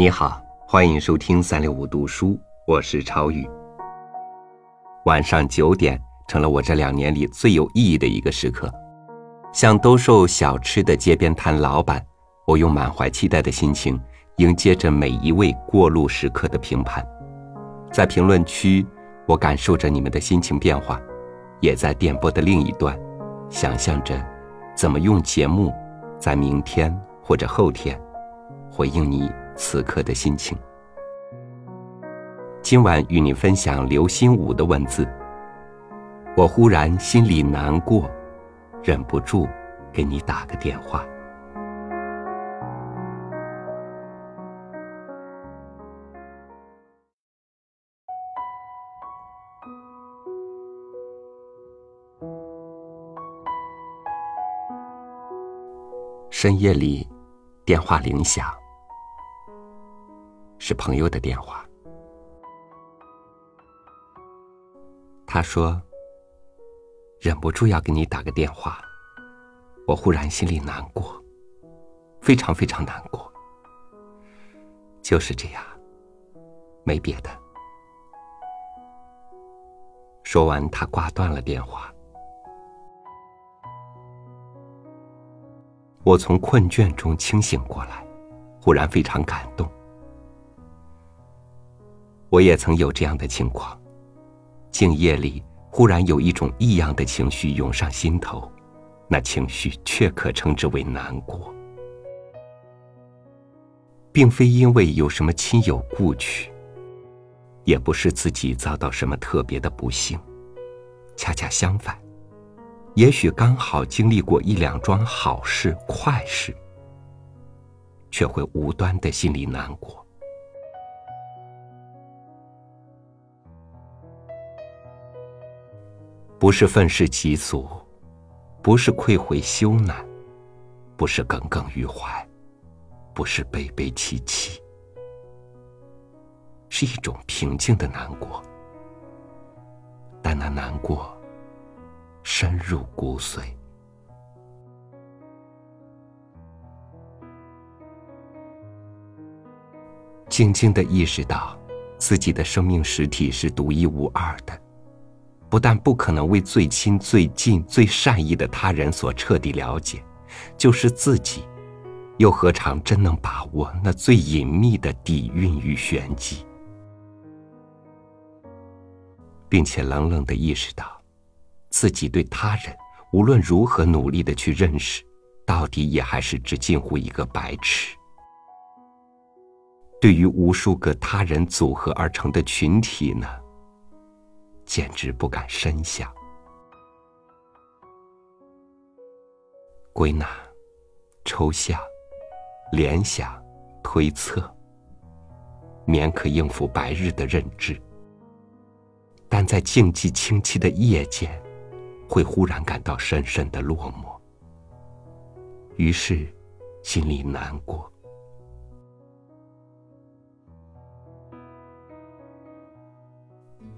你好，欢迎收听三六五读书，我是超宇。晚上九点成了我这两年里最有意义的一个时刻。像兜售小吃的街边摊老板，我用满怀期待的心情迎接着每一位过路时刻的评判。在评论区，我感受着你们的心情变化，也在电波的另一端，想象着怎么用节目，在明天或者后天回应你。此刻的心情。今晚与你分享刘心武的文字。我忽然心里难过，忍不住给你打个电话。深夜里，电话铃响。是朋友的电话，他说：“忍不住要给你打个电话。”我忽然心里难过，非常非常难过。就是这样，没别的。说完，他挂断了电话。我从困倦中清醒过来，忽然非常感动。我也曾有这样的情况，静夜里忽然有一种异样的情绪涌上心头，那情绪却可称之为难过，并非因为有什么亲友故去，也不是自己遭到什么特别的不幸，恰恰相反，也许刚好经历过一两桩好事快事，却会无端的心里难过。不是愤世嫉俗，不是愧悔羞赧，不是耿耿于怀，不是悲悲戚戚，是一种平静的难过。但那难过深入骨髓，静静的意识到自己的生命实体是独一无二的。不但不可能为最亲、最近、最善意的他人所彻底了解，就是自己，又何尝真能把握那最隐秘的底蕴与玄机？并且冷冷的意识到，自己对他人无论如何努力的去认识，到底也还是只近乎一个白痴。对于无数个他人组合而成的群体呢？简直不敢深想。归纳、抽象、联想、推测，勉可应付白日的认知，但在静寂清凄的夜间，会忽然感到深深的落寞，于是心里难过。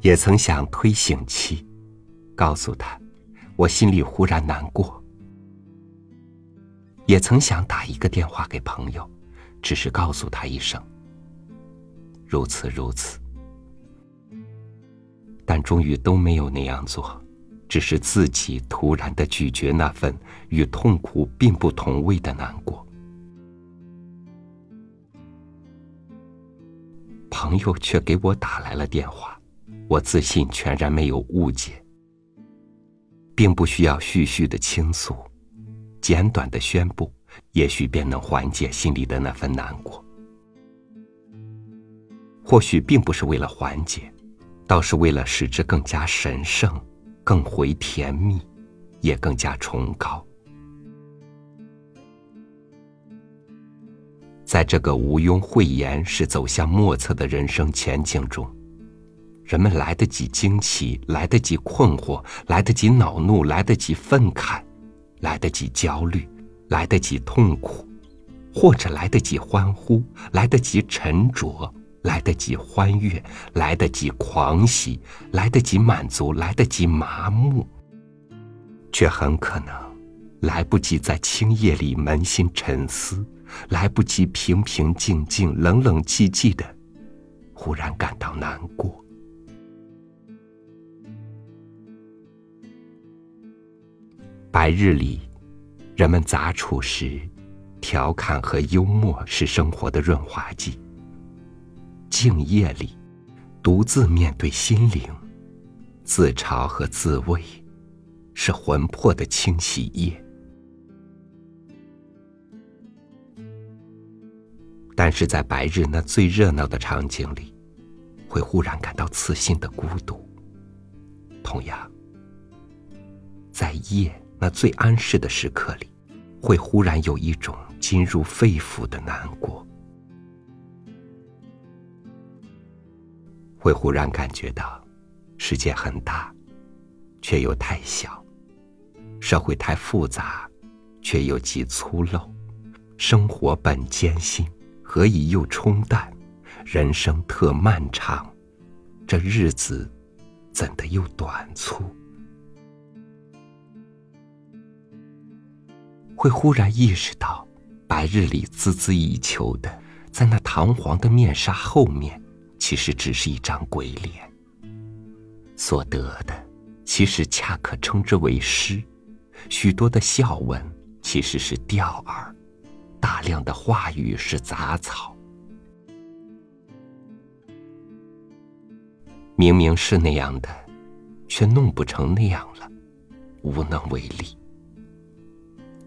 也曾想推醒器，告诉他，我心里忽然难过。也曾想打一个电话给朋友，只是告诉他一声，如此如此。但终于都没有那样做，只是自己突然的咀嚼那份与痛苦并不同味的难过。朋友却给我打来了电话。我自信全然没有误解，并不需要絮絮的倾诉，简短的宣布，也许便能缓解心里的那份难过。或许并不是为了缓解，倒是为了使之更加神圣、更回甜蜜，也更加崇高。在这个毋庸讳言是走向莫测的人生前景中。人们来得及惊奇，来得及困惑，来得及恼怒，来得及愤慨，来得及焦虑，来得及痛苦，或者来得及欢呼，来得及沉着，来得及欢悦，来得及狂喜，来得及满足，来得及麻木，却很可能来不及在清夜里扪心沉思，来不及平平静静、冷冷寂寂的，忽然感到难过。白日里，人们杂处时，调侃和幽默是生活的润滑剂；静夜里，独自面对心灵，自嘲和自慰，是魂魄的清洗液。但是在白日那最热闹的场景里，会忽然感到刺心的孤独。同样，在夜。那最安适的时刻里，会忽然有一种进入肺腑的难过，会忽然感觉到世界很大，却又太小；社会太复杂，却又极粗陋；生活本艰辛，何以又冲淡？人生特漫长，这日子怎的又短促？会忽然意识到，白日里孜孜以求的，在那堂皇的面纱后面，其实只是一张鬼脸。所得的，其实恰可称之为诗；许多的笑文，其实是调儿；大量的话语是杂草。明明是那样的，却弄不成那样了，无能为力。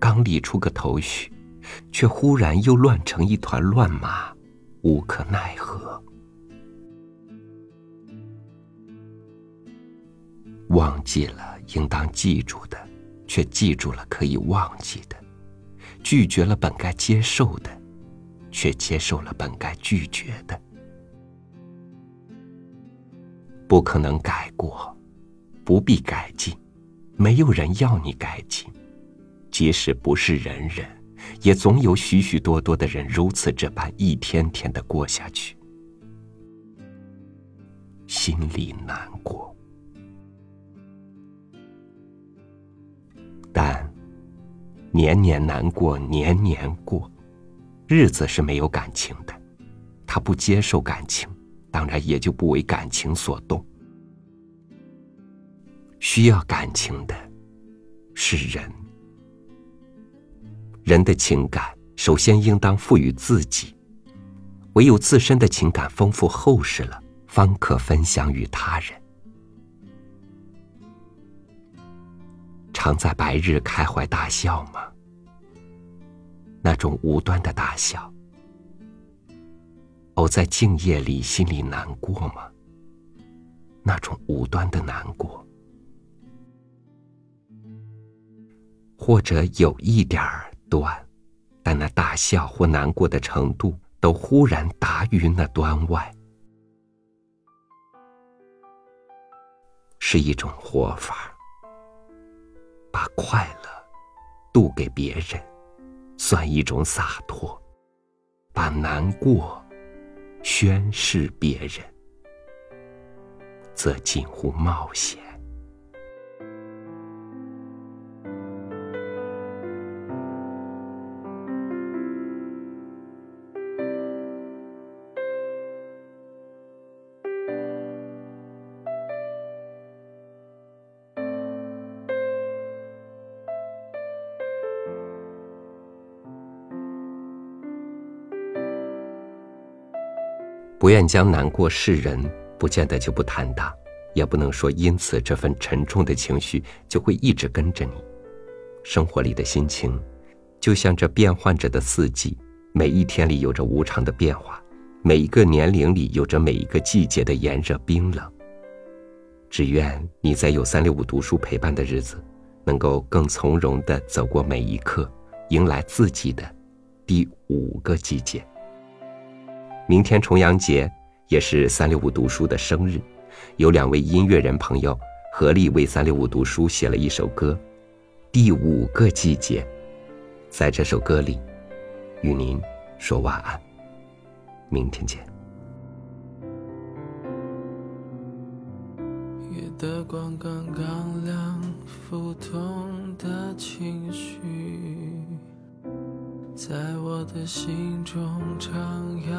刚理出个头绪，却忽然又乱成一团乱麻，无可奈何。忘记了应当记住的，却记住了可以忘记的；拒绝了本该接受的，却接受了本该拒绝的。不可能改过，不必改进，没有人要你改进。即使不是人人，也总有许许多多的人如此这般一天天的过下去，心里难过。但年年难过，年年过，日子是没有感情的。他不接受感情，当然也就不为感情所动。需要感情的是人。人的情感首先应当赋予自己，唯有自身的情感丰富厚实了，方可分享与他人。常在白日开怀大笑吗？那种无端的大笑，偶在静夜里心里难过吗？那种无端的难过，或者有一点儿。端，但那大笑或难过的程度，都忽然达于那端外，是一种活法。把快乐渡给别人，算一种洒脱；把难过宣示别人，则近乎冒险。不愿将难过示人，不见得就不坦荡，也不能说因此这份沉重的情绪就会一直跟着你。生活里的心情，就像这变换着的四季，每一天里有着无常的变化，每一个年龄里有着每一个季节的炎热冰冷。只愿你在有三六五读书陪伴的日子，能够更从容地走过每一刻，迎来自己的第五个季节。明天重阳节，也是三六五读书的生日，有两位音乐人朋友合力为三六五读书写了一首歌，《第五个季节》。在这首歌里，与您说晚安，明天见。夜的光刚刚亮，浮动的情绪，在我的心中徜徉，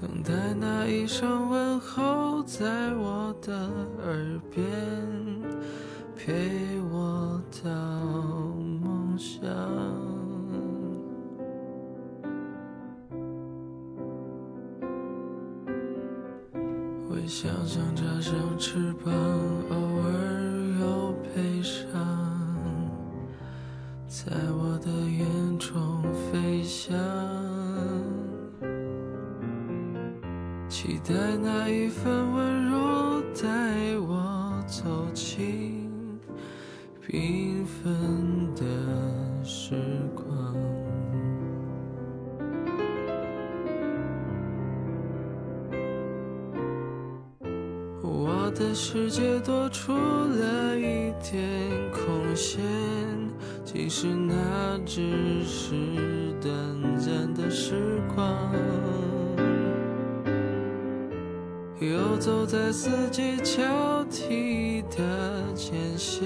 等待那一声问候，在我的耳边，陪我到梦乡。会想象插上翅膀，期待那一份温柔带我走进缤纷的时光。我的世界多出了一点空闲，即使那只是短暂的时光。游走在四季交替的间歇，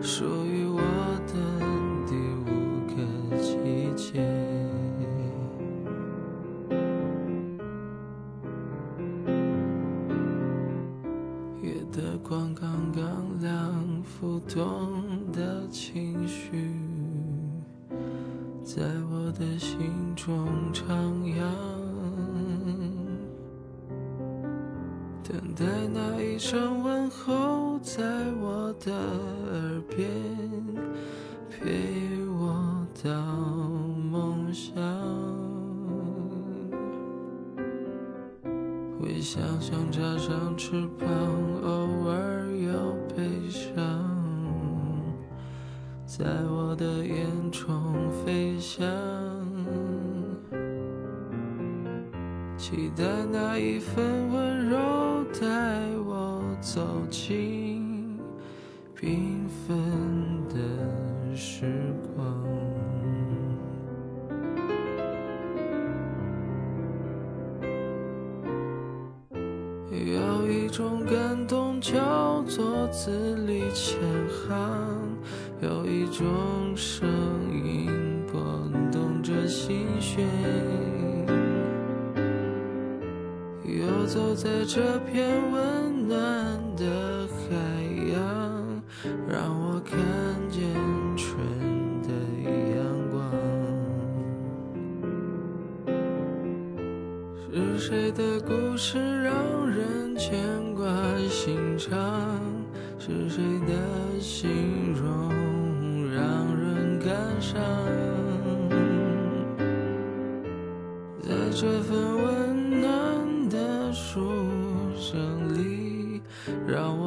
属于我的第五个季节。夜的光刚刚亮，浮动的情绪在我的心中徜徉，待那一声问候，在我的耳边，陪我到梦乡。会想象插上翅膀，偶尔有悲伤，在我的眼中飞翔，期待那一份温柔带我走进缤纷的时光。有一种感动叫做字里千行，有一种声音拨动着心弦，我走在这片温暖的海洋，让我看见春的阳光。是谁的故事让我。